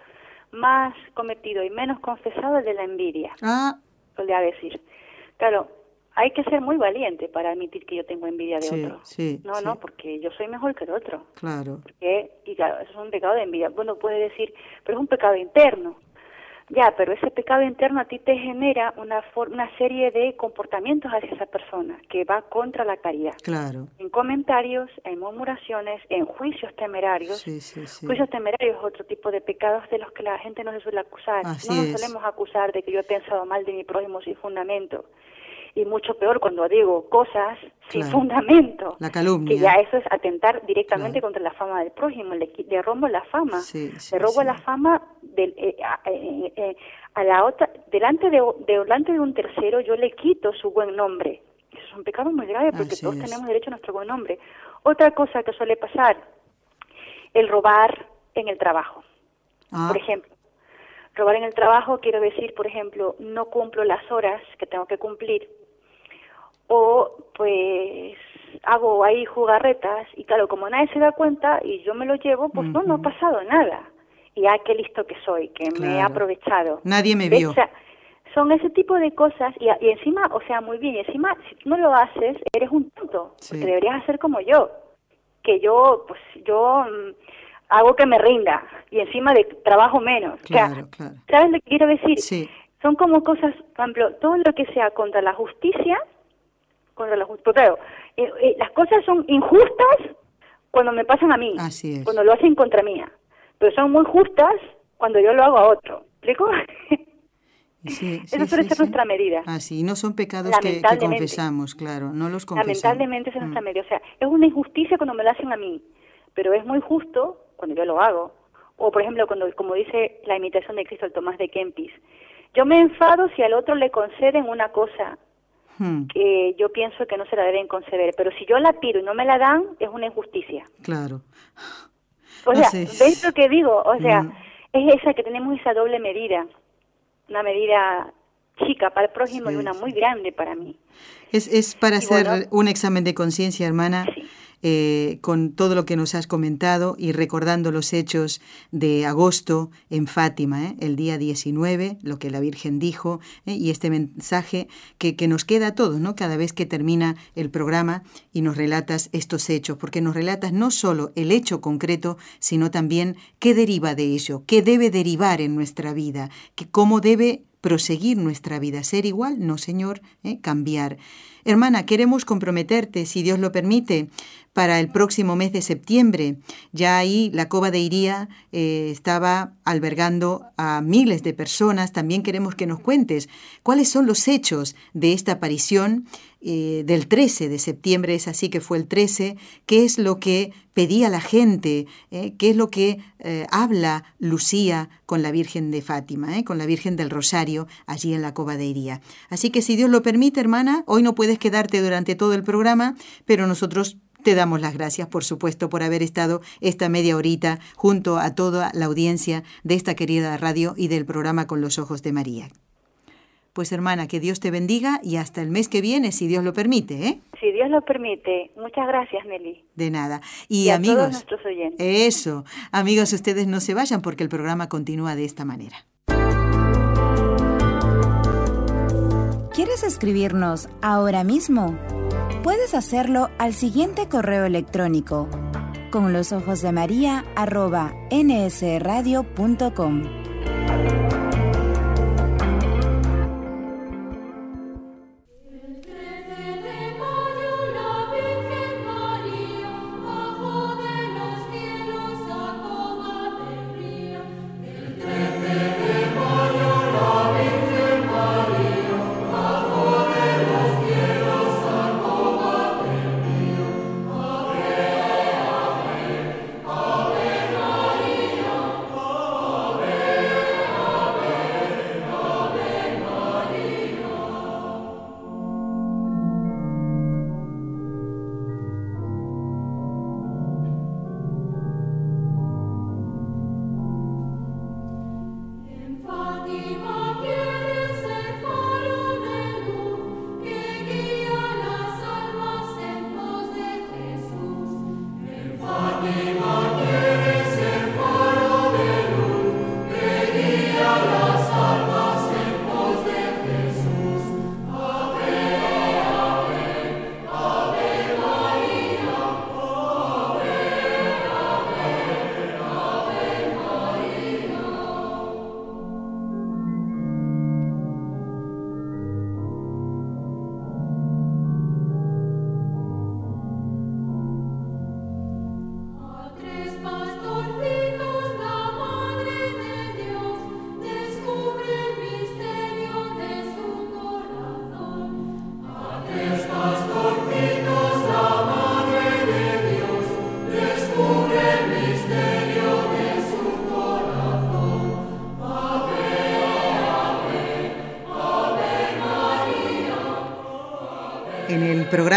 más cometido y menos confesado es de la envidia. Ah. Solía decir. Claro, hay que ser muy valiente para admitir que yo tengo envidia de otro. Sí, no, no, porque yo soy mejor que el otro. Claro. Porque, y claro, eso es un pecado de envidia. Bueno, puede decir, pero es un pecado interno. Ya, pero ese pecado interno a ti te genera una, una serie de comportamientos hacia esa persona que va contra la caridad. Claro. En comentarios, en murmuraciones, en juicios temerarios. Sí, sí, sí. Juicios temerarios es otro tipo de pecados de los que la gente no se suele acusar. no nos solemos acusar de que yo he pensado mal de mi prójimo sin fundamento. Y mucho peor cuando digo cosas sin fundamento. La calumnia. Que ya eso es atentar directamente contra la fama del prójimo, le, le robo la fama. le robo la fama del, eh, eh, eh, a, la otra, delante de, delante de un tercero yo le quito su buen nombre. Eso es un pecado muy grave porque todos tenemos derecho a nuestro buen nombre. Otra cosa que suele pasar, el robar en el trabajo. Ah. Por ejemplo, robar en el trabajo quiero decir, por ejemplo, no cumplo las horas que tengo que cumplir o pues hago ahí jugarretas y claro, como nadie se da cuenta y yo me lo llevo, pues no, no ha pasado nada. Y ah, qué listo que soy, que me he aprovechado. Nadie me vio. son ese tipo de cosas y, y, encima, o sea, muy bien, y encima si tú no lo haces, eres un tonto, porque deberías hacer como yo, que yo, pues yo mm, hago que me rinda y encima de trabajo menos. Claro, claro. ¿Sabes lo que quiero decir? Sí. Son como cosas, por ejemplo, todo lo que sea contra la justicia, contra justicia, eh, eh, las cosas son injustas cuando me pasan a mí, Así cuando lo hacen contra mía, pero son muy justas cuando yo lo hago a otro. ¿Explico? Sí, Esa suele ser nuestra medida. Así, no son pecados que, confesamos, claro, no los confesamos. Lamentablemente esa es nuestra mm. medida. O sea, es una injusticia cuando me lo hacen a mí, pero es muy justo cuando yo lo hago. O, por ejemplo, cuando, como dice la imitación de Cristo, el Tomás de Kempis, yo me enfado si al otro le conceden una cosa hmm. que yo pienso que no se la deben conceder, pero si yo la pido y no me la dan, es una injusticia. Claro. O sea, ¿ves lo que digo? O sea, es esa que tenemos esa doble medida una medida chica para el prójimo y una muy grande para mí. Es, es para hacer un examen de conciencia, hermana. Eh, con todo lo que nos has comentado y recordando los hechos de agosto en Fátima, ¿eh? el día 19, lo que la Virgen dijo, ¿eh? y este mensaje que, que, nos queda a todos, ¿no? cada vez que termina el programa y nos relatas estos hechos, porque nos relatas no solo el hecho concreto, sino también qué deriva de ello, qué debe derivar en nuestra vida, que cómo debe proseguir nuestra vida, ser igual, no Señor, cambiar. Hermana, queremos comprometerte, si Dios lo permite, para el próximo mes de septiembre. Ya ahí la Cova de Iría eh, estaba albergando a miles de personas. También queremos que nos cuentes cuáles son los hechos de esta aparición eh, del 13 de septiembre, es así que fue el 13, qué es lo que pedía la gente, eh, qué es lo que habla Lucía con la Virgen de Fátima, con la Virgen del Rosario, allí en la Cova de Iría. Así que si Dios lo permite, hermana, hoy no puedes quedarte durante todo el programa, pero nosotros te damos las gracias, por supuesto, por haber estado esta media horita junto a toda la audiencia de esta querida radio y del programa Con los Ojos de María. Pues hermana, que Dios te bendiga y hasta el mes que viene, si Dios lo permite, ¿eh? Si Dios lo permite. Muchas gracias, Nelly. De nada. Y, amigos, todos nuestros oyentes. Eso. Amigos, ustedes no se vayan porque el programa continúa de esta manera. ¿Quieres escribirnos ahora mismo? Puedes hacerlo al siguiente correo electrónico con los ojos de María arroba nsradio.com.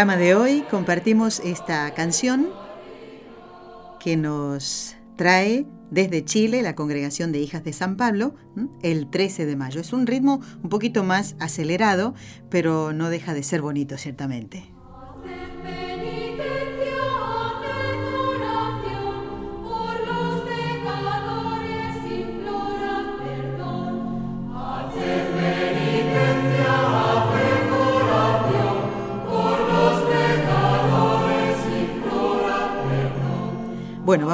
programa de hoy compartimos esta canción que nos trae desde Chile la Congregación de Hijas de San Pablo el 13 de mayo. Es un ritmo un poquito más acelerado, pero no deja de ser bonito, ciertamente.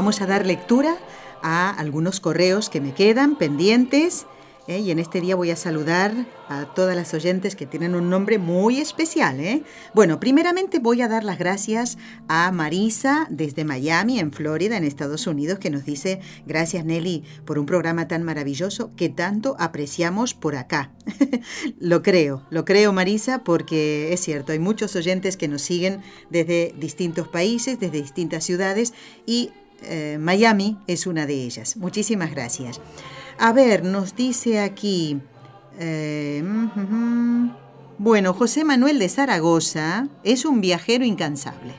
Vamos a dar lectura a algunos correos que me quedan pendientes. ¿eh? Y en este día voy a saludar a todas las oyentes que tienen un nombre muy especial. ¿eh? Bueno, primeramente voy a dar las gracias a Marisa desde Miami, en Florida, en Estados Unidos, que nos dice, gracias Nelly por un programa tan maravilloso que tanto apreciamos por acá. lo creo, lo creo Marisa, porque es cierto, hay muchos oyentes que nos siguen desde distintos países, desde distintas ciudades y eh, Miami es una de ellas. Muchísimas gracias. A ver, nos dice aquí... Eh, bueno, José Manuel de Zaragoza es un viajero incansable.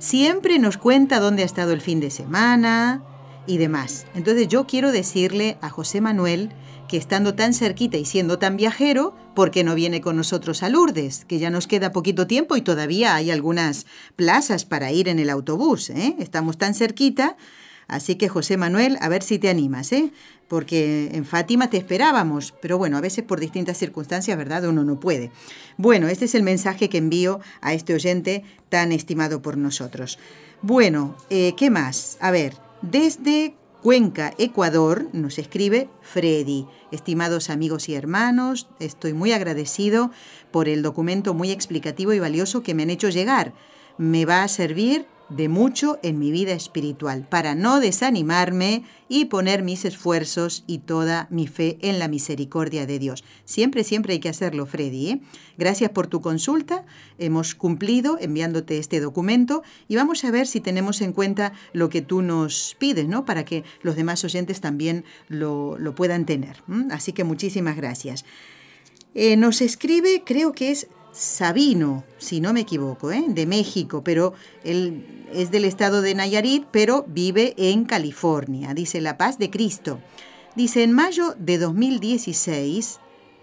Siempre nos cuenta dónde ha estado el fin de semana y demás. Entonces yo quiero decirle a José Manuel que estando tan cerquita y siendo tan viajero, ¿por qué no viene con nosotros a Lourdes? Que ya nos queda poquito tiempo y todavía hay algunas plazas para ir en el autobús. ¿eh? Estamos tan cerquita. Así que José Manuel, a ver si te animas, ¿eh? Porque en Fátima te esperábamos, pero bueno, a veces por distintas circunstancias, ¿verdad? Uno no puede. Bueno, este es el mensaje que envío a este oyente tan estimado por nosotros. Bueno, eh, ¿qué más? A ver, desde Cuenca, Ecuador, nos escribe Freddy. Estimados amigos y hermanos, estoy muy agradecido por el documento muy explicativo y valioso que me han hecho llegar. Me va a servir de mucho en mi vida espiritual, para no desanimarme y poner mis esfuerzos y toda mi fe en la misericordia de Dios. Siempre, siempre hay que hacerlo, Freddy. ¿eh? Gracias por tu consulta. Hemos cumplido enviándote este documento y vamos a ver si tenemos en cuenta lo que tú nos pides, ¿no? Para que los demás oyentes también lo, puedan tener. Así que muchísimas gracias. Eh, nos escribe, creo que es Sabino, si no me equivoco, ¿eh? de México, pero él es del estado de Nayarit, pero vive en California. Dice La Paz de Cristo. Dice, en mayo de 2016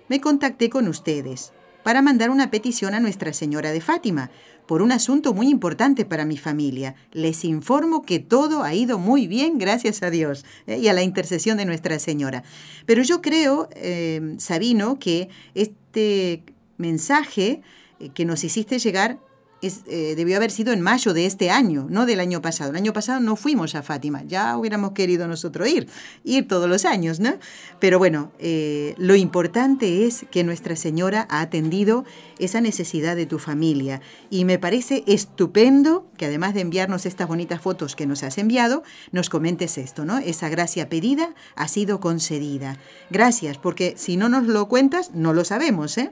me contacté con ustedes para mandar una petición a Nuestra Señora de Fátima por un asunto muy importante para mi familia. Les informo que todo ha ido muy bien, gracias a Dios ¿eh? y a la intercesión de Nuestra Señora. Pero yo creo, eh, Sabino, que este mensaje eh, que nos hiciste llegar eh, debió haber sido en mayo de este año, no del año pasado. El año pasado no fuimos a Fátima, ya hubiéramos querido nosotros ir, ir todos los años, ¿no? Pero bueno, eh, lo importante es que Nuestra Señora ha atendido esa necesidad de tu familia y me parece estupendo que además de enviarnos estas bonitas fotos que nos has enviado, nos comentes esto, ¿no? Esa gracia pedida ha sido concedida. Gracias, porque si no nos lo cuentas, no lo sabemos, ¿eh?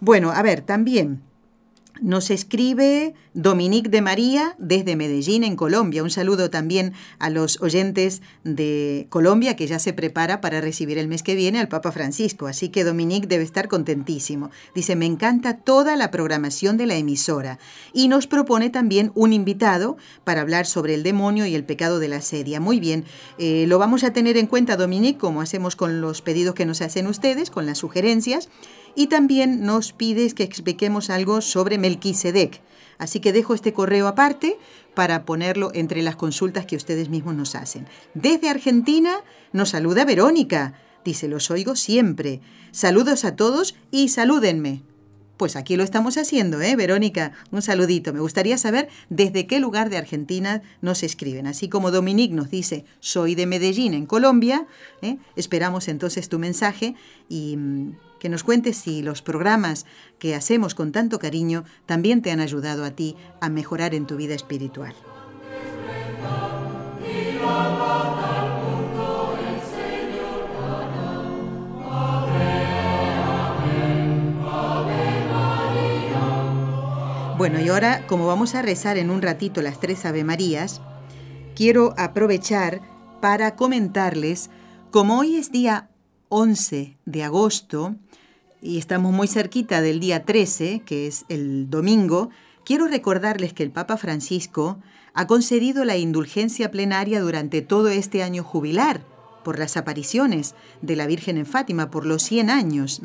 Bueno, a ver, también nos escribe Dominique de María desde Medellín, en Colombia. Un saludo también a los oyentes de Colombia que ya se prepara para recibir el mes que viene al Papa Francisco. Así que Dominique debe estar contentísimo. Dice, me encanta toda la programación de la emisora. Y nos propone también un invitado para hablar sobre el demonio y el pecado de la sedia. Muy bien, eh, lo vamos a tener en cuenta, Dominique, como hacemos con los pedidos que nos hacen ustedes, con las sugerencias. Y también nos pides que expliquemos algo sobre Melquisedec. Así que dejo este correo aparte para ponerlo entre las consultas que ustedes mismos nos hacen. Desde Argentina nos saluda Verónica. Dice, los oigo siempre. Saludos a todos y salúdenme. Pues aquí lo estamos haciendo, ¿eh, Verónica? Un saludito. Me gustaría saber desde qué lugar de Argentina nos escriben. Así como Dominique nos dice, soy de Medellín, en Colombia. ¿eh? Esperamos entonces tu mensaje y mm, que nos cuentes si los programas que hacemos con tanto cariño también te han ayudado a ti a mejorar en tu vida espiritual. Bueno, y ahora, como vamos a rezar en un ratito las tres Ave Marías, quiero aprovechar para comentarles, como hoy es día 11 de agosto, y estamos muy cerquita del día 13, que es el domingo, quiero recordarles que el Papa Francisco ha concedido la indulgencia plenaria durante todo este año jubilar por las apariciones de la Virgen en Fátima por los 100 años.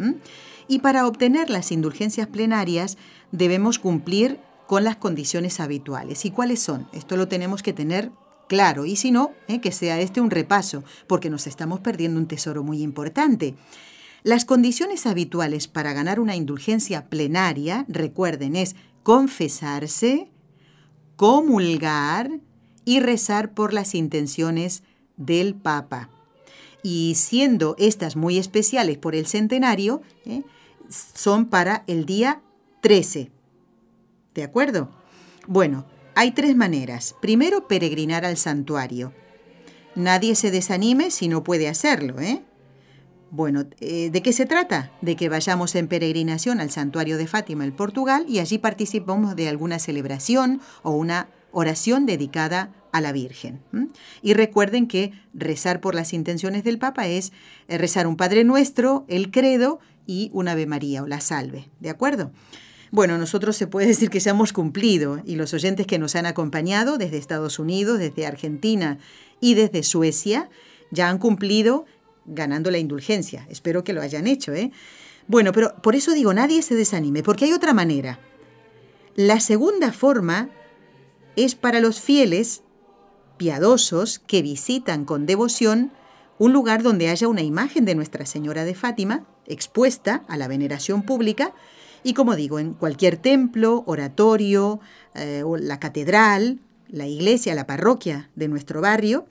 Y para obtener las indulgencias plenarias debemos cumplir con las condiciones habituales. ¿Y cuáles son? Esto lo tenemos que tener claro. Y si no, ¿eh? que sea este un repaso, porque nos estamos perdiendo un tesoro muy importante. Las condiciones habituales para ganar una indulgencia plenaria, recuerden, es confesarse, comulgar y rezar por las intenciones del Papa. Y siendo estas muy especiales por el centenario, ¿eh? son para el día 13. ¿De acuerdo? Bueno, hay tres maneras. Primero, peregrinar al santuario. Nadie se desanime si no puede hacerlo, ¿eh? Bueno, eh, ¿de qué se trata? De que vayamos en peregrinación al santuario de Fátima en Portugal y allí participamos de alguna celebración o una oración dedicada a la Virgen. Y recuerden que rezar por las intenciones del Papa es eh, rezar un Padre Nuestro, el Credo y un Ave María o la Salve. ¿De acuerdo? Bueno, nosotros se puede decir que ya hemos cumplido y los oyentes que nos han acompañado desde Estados Unidos, desde Argentina y desde Suecia ya han cumplido ganando la indulgencia. Espero que lo hayan hecho, ¿eh? Bueno, pero por eso digo, nadie se desanime, porque hay otra manera. La segunda forma es para los fieles piadosos que visitan con devoción un lugar donde haya una imagen de Nuestra Señora de Fátima expuesta a la veneración pública y como digo, en cualquier templo, oratorio, eh, o la catedral, la iglesia, la parroquia de nuestro barrio,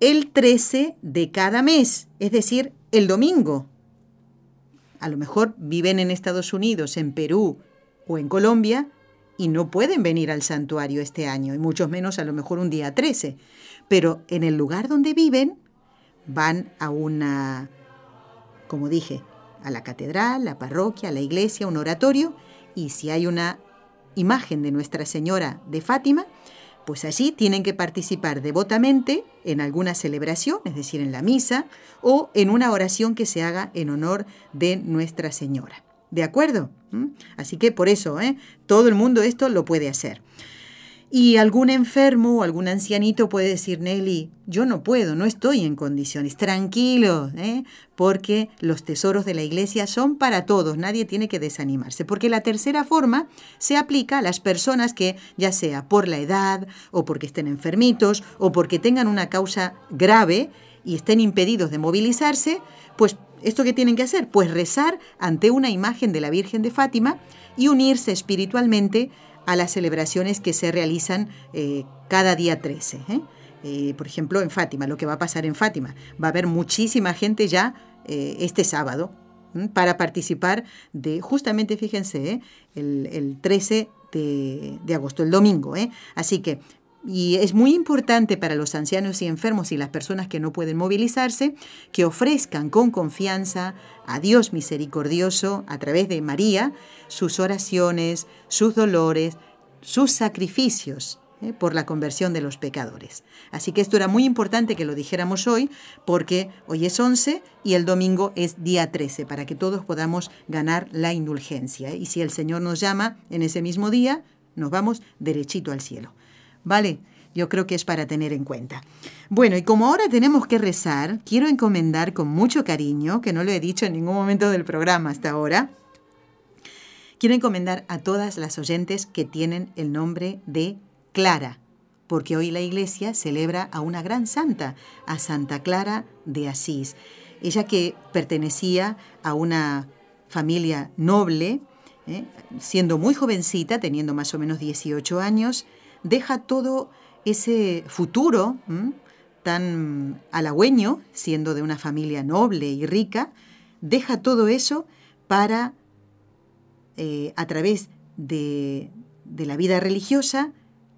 el 13 de cada mes, es decir, el domingo. A lo mejor viven en Estados Unidos, en Perú o en Colombia y no pueden venir al santuario este año, y mucho menos a lo mejor un día 13. Pero en el lugar donde viven van a una, como dije, a la catedral, la parroquia, la iglesia, un oratorio, y si hay una imagen de Nuestra Señora de Fátima, pues allí tienen que participar devotamente en alguna celebración, es decir, en la misa, o en una oración que se haga en honor de Nuestra Señora. ¿De acuerdo? ¿Mm? Así que por eso, ¿eh? todo el mundo esto lo puede hacer. Y algún enfermo o algún ancianito puede decir, Nelly, yo no puedo, no estoy en condiciones. Tranquilo, ¿eh? porque los tesoros de la iglesia son para todos, nadie tiene que desanimarse. Porque la tercera forma se aplica a las personas que, ya sea por la edad, o porque estén enfermitos, o porque tengan una causa grave y estén impedidos de movilizarse, pues ¿esto qué tienen que hacer? Pues rezar ante una imagen de la Virgen de Fátima y unirse espiritualmente a las celebraciones que se realizan eh, cada día 13. ¿eh? Eh, por ejemplo, en Fátima, lo que va a pasar en Fátima. Va a haber muchísima gente ya este sábado para participar de, justamente, fíjense, el, el, 13 de, de, agosto, el domingo. Así que y es muy importante para los ancianos y enfermos y las personas que no pueden movilizarse que ofrezcan con confianza a Dios misericordioso a través de María sus oraciones, sus dolores, sus sacrificios ¿eh? por la conversión de los pecadores. Así que esto era muy importante que lo dijéramos hoy porque hoy es 11 y el domingo es día 13 para que todos podamos ganar la indulgencia. Y si el Señor nos llama en ese mismo día, nos vamos derechito al cielo. ¿Vale? Yo creo que es para tener en cuenta. Bueno, y como ahora tenemos que rezar, quiero encomendar con mucho cariño, que no lo he dicho en ningún momento del programa hasta ahora, quiero encomendar a todas las oyentes que tienen el nombre de Clara, porque hoy la iglesia celebra a una gran santa, a Santa Clara de Asís. Ella que pertenecía a una familia noble, ¿eh? siendo muy jovencita, teniendo más o menos 18 años, deja todo ese futuro tan halagüeño, siendo de una familia noble y rica, deja todo eso para, eh, a través de, la vida religiosa,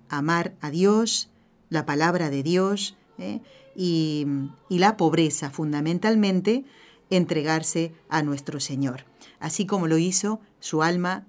amar a Dios, la palabra de Dios ¿eh? y, y la pobreza fundamentalmente, entregarse a nuestro Señor, así como lo hizo su alma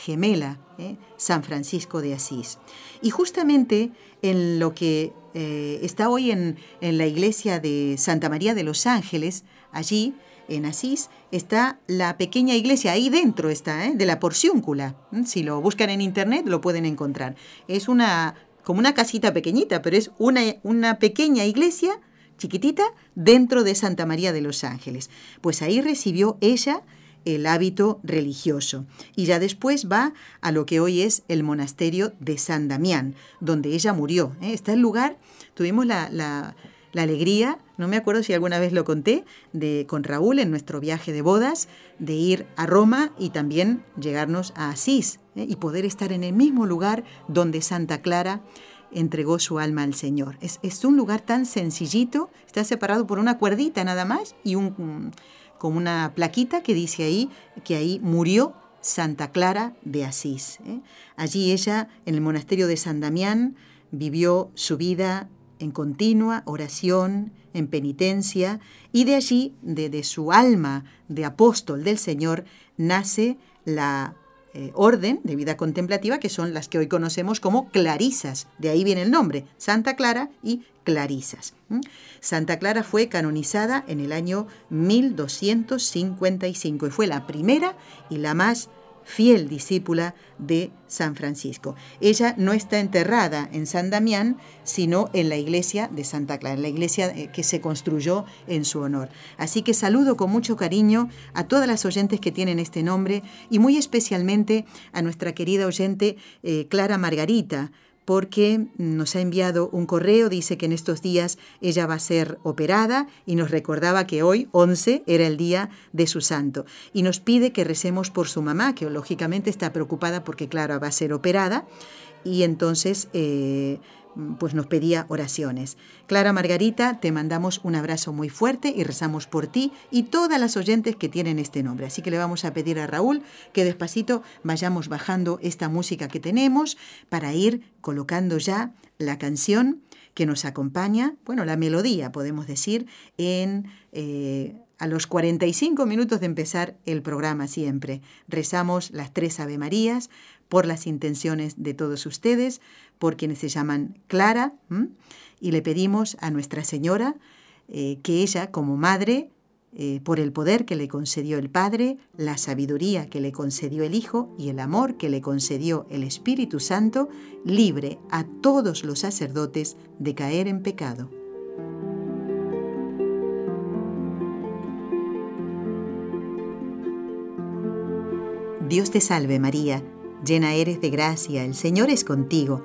gemela, ¿eh? San Francisco de Asís. Y justamente en lo que eh, está hoy en, la iglesia de Santa María de los Ángeles, allí en Asís, está la pequeña iglesia, ahí dentro está, ¿eh? de la Porciúncula. Si lo buscan en internet lo pueden encontrar. Es una como una casita pequeñita, pero es una, una pequeña iglesia chiquitita dentro de Santa María de los Ángeles. Pues ahí recibió ella el hábito religioso. Y ya después va a lo que hoy es el monasterio de San Damián, donde ella murió. ¿eh? Está el lugar, tuvimos la, la, alegría, no me acuerdo si alguna vez lo conté, de, con Raúl en nuestro viaje de bodas, de ir a Roma y también llegarnos a Asís ¿eh? y poder estar en el mismo lugar donde Santa Clara entregó su alma al Señor. Es, es un lugar tan sencillito, está separado por una cuerdita nada más y un como una plaquita que dice ahí que ahí murió Santa Clara de Asís. ¿eh? Allí ella, en el monasterio de San Damián, vivió su vida en continua oración, en penitencia, y de allí, de su alma de apóstol del Señor, nace la eh, orden de vida contemplativa, que son las que hoy conocemos como clarisas. De ahí viene el nombre, Santa Clara y Clarisas. Santa Clara fue canonizada en el año 1255 y fue la primera y la más fiel discípula de San Francisco. Ella no está enterrada en San Damián, sino en la iglesia de Santa Clara, en la iglesia eh, que se construyó en su honor. Así que saludo con mucho cariño a todas las oyentes que tienen este nombre y muy especialmente a nuestra querida oyente eh, Clara Margarita, porque nos ha enviado un correo, dice que en estos días ella va a ser operada y nos recordaba que hoy, 11, era el día de su santo. Y nos pide que recemos por su mamá, que lógicamente está preocupada porque, claro, va a ser operada. Y entonces... Eh, pues nos pedía oraciones. Clara Margarita, te mandamos un abrazo muy fuerte y rezamos por ti y todas las oyentes que tienen este nombre. Así que le vamos a pedir a Raúl que despacito vayamos bajando esta música que tenemos para ir colocando ya la canción que nos acompaña, bueno, la melodía, podemos decir, en... Eh, a los 45 minutos de empezar el programa siempre. Rezamos las tres Ave Marías por las intenciones de todos ustedes, por quienes se llaman Clara, y le pedimos a Nuestra Señora eh, que ella, como madre, eh, por el poder que le concedió el Padre, la sabiduría que le concedió el Hijo y el amor que le concedió el Espíritu Santo, libre a todos los sacerdotes de caer en pecado. Dios te salve María, llena eres de gracia, el Señor es contigo,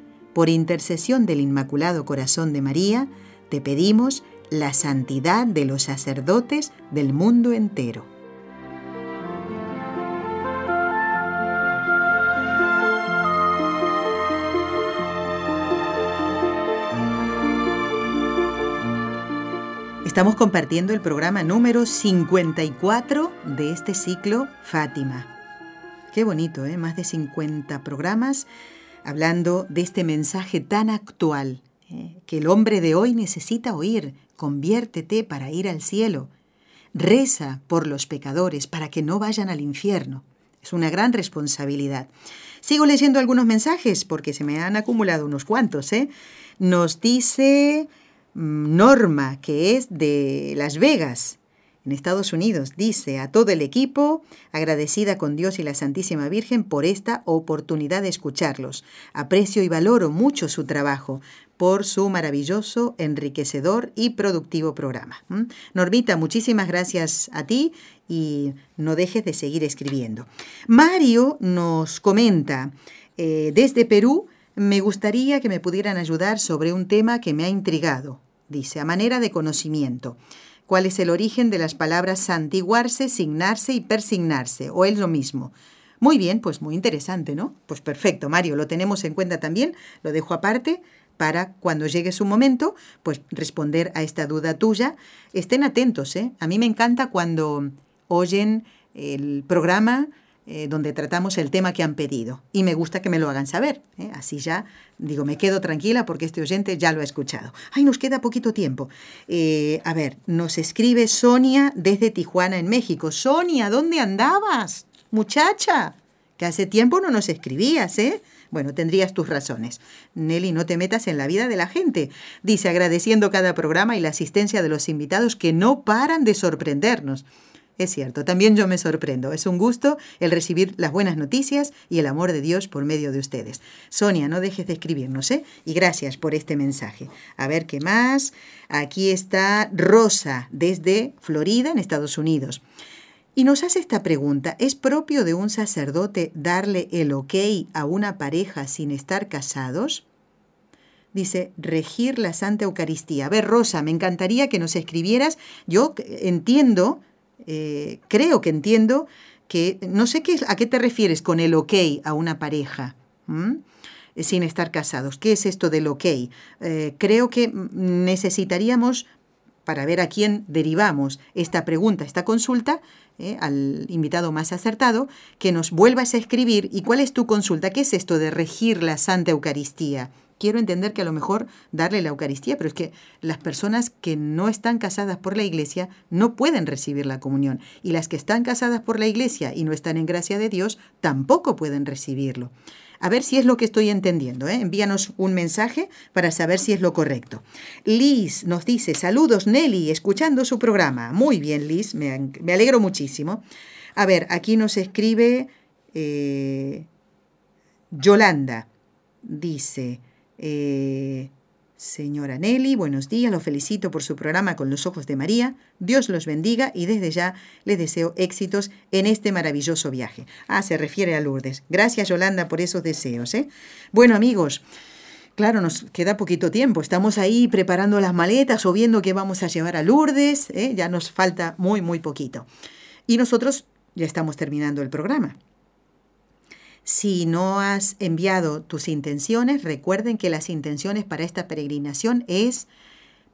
por intercesión del Inmaculado Corazón de María, te pedimos la santidad de los sacerdotes del mundo entero. Estamos compartiendo el programa número 54 de este ciclo Fátima. Qué bonito, ¿eh? Más de 50 programas hablando de este mensaje tan actual ¿eh? que el hombre de hoy necesita oír. Conviértete para ir al cielo. Reza por los pecadores para que no vayan al infierno. Es una gran responsabilidad. Sigo leyendo algunos mensajes porque se me han acumulado unos cuantos. ¿eh? Nos dice mm, Norma, que es de Las Vegas. En Estados Unidos. Dice a todo el equipo, agradecida con Dios y la Santísima Virgen por esta oportunidad de escucharlos. Aprecio y valoro mucho su trabajo por su maravilloso, enriquecedor y productivo programa. Normita, muchísimas gracias a ti y no dejes de seguir escribiendo. Mario nos comenta, eh, desde Perú, me gustaría que me pudieran ayudar sobre un tema que me ha intrigado, dice, a manera de conocimiento cuál es el origen de las palabras santiguarse, signarse y persignarse, o es lo mismo. Muy bien, pues muy interesante, ¿no? Pues perfecto, Mario, lo tenemos en cuenta también, lo dejo aparte para cuando llegue su momento, pues responder a esta duda tuya. Estén atentos, ¿eh? A mí me encanta cuando oyen el programa eh, donde tratamos el tema que han pedido. Y me gusta que me lo hagan saber. ¿eh? Así ya, digo, me quedo tranquila porque este oyente ya lo ha escuchado. Ay, nos queda poquito tiempo. Eh, a ver, nos escribe Sonia desde Tijuana, en México. Sonia, ¿dónde andabas? Muchacha, que hace tiempo no nos escribías, ¿eh? Bueno, tendrías tus razones. Nelly, no te metas en la vida de la gente. Dice agradeciendo cada programa y la asistencia de los invitados que no paran de sorprendernos. Es cierto, también yo me sorprendo. Es un gusto el recibir las buenas noticias y el amor de Dios por medio de ustedes. Sonia, no dejes de escribirnos, ¿eh? Y gracias por este mensaje. A ver qué más. Aquí está Rosa, desde Florida, en Estados Unidos. Y nos hace esta pregunta, ¿es propio de un sacerdote darle el ok a una pareja sin estar casados? Dice, regir la Santa Eucaristía. A ver, Rosa, me encantaría que nos escribieras. Yo entiendo eh, creo que entiendo que no sé qué, a qué te refieres con el ok a una pareja. sin estar casados. ¿Qué es esto del ok? Eh, creo que necesitaríamos, para ver a quién derivamos esta pregunta, esta consulta, eh, al invitado más acertado, que nos vuelvas a escribir y cuál es tu consulta, qué es esto de regir la Santa Eucaristía quiero entender que a lo mejor darle la Eucaristía, pero es que las personas que no están casadas por la Iglesia no pueden recibir la comunión. Y las que están casadas por la Iglesia y no están en gracia de Dios tampoco pueden recibirlo. A ver si es lo que estoy entendiendo. ¿eh? Envíanos un mensaje para saber si es lo correcto. Liz nos dice, saludos Nelly, escuchando su programa. Muy bien, Liz, me, alegro muchísimo. A ver, aquí nos escribe eh, Yolanda. Dice, eh, señora Nelly, buenos días, lo felicito por su programa con los ojos de María. Dios los bendiga y desde ya les deseo éxitos en este maravilloso viaje. Ah, se refiere a Lourdes. Gracias, Yolanda, por esos deseos. ¿eh? Bueno, amigos. Claro, nos queda poquito tiempo. Estamos ahí preparando las maletas o viendo qué vamos a llevar a Lourdes. ¿eh? Ya nos falta muy, muy poquito. Y nosotros ya estamos terminando el programa. Si no has enviado tus intenciones, recuerden que las intenciones para esta peregrinación es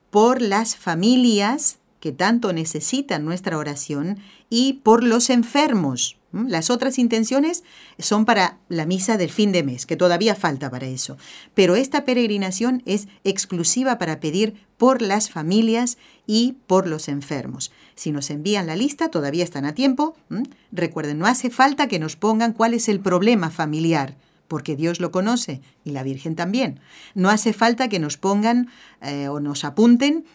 por las familias que tanto necesitan nuestra oración y por los enfermos. Las otras intenciones son para la misa del fin de mes, que todavía falta para eso. Pero esta peregrinación es exclusiva para pedir por las familias y por los enfermos. Si nos envían la lista, todavía están a tiempo. Recuerden, no hace falta que nos pongan cuál es el problema familiar, porque Dios lo conoce y la Virgen también. No hace falta que nos pongan eh, o nos apunten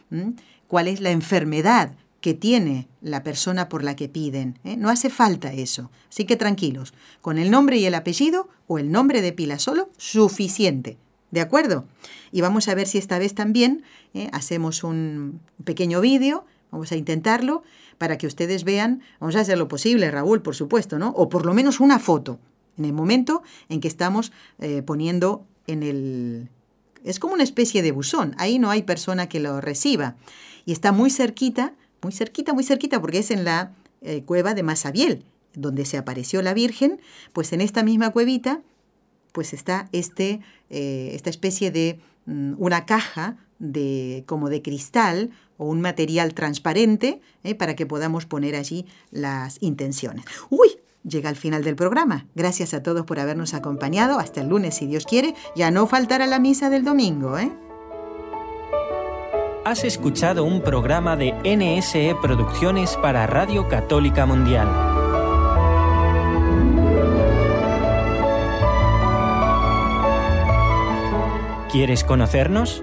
cuál es la enfermedad que tiene la persona por la que piden. ¿eh? No hace falta eso. Así que tranquilos, con el nombre y el apellido o el nombre de pila solo, suficiente. ¿De acuerdo? Y vamos a ver si esta vez también ¿eh? hacemos un pequeño vídeo, vamos a intentarlo, para que ustedes vean, vamos a hacer lo posible, Raúl, por supuesto, ¿no? O por lo menos una foto, en el momento en que estamos eh, poniendo en el... Es como una especie de buzón, ahí no hay persona que lo reciba y está muy cerquita, muy cerquita, muy cerquita, porque es en la eh, cueva de Masabiel, donde se apareció la Virgen, pues en esta misma cuevita, pues está este, eh, esta especie de mm, una caja de, como de cristal o un material transparente eh, para que podamos poner allí las intenciones. ¡Uy! Llega al final del programa. Gracias a todos por habernos acompañado. Hasta el lunes, si Dios quiere. Ya no faltará la misa del domingo, ¿eh? Has escuchado un programa de NSE Producciones para Radio Católica Mundial. ¿Quieres conocernos?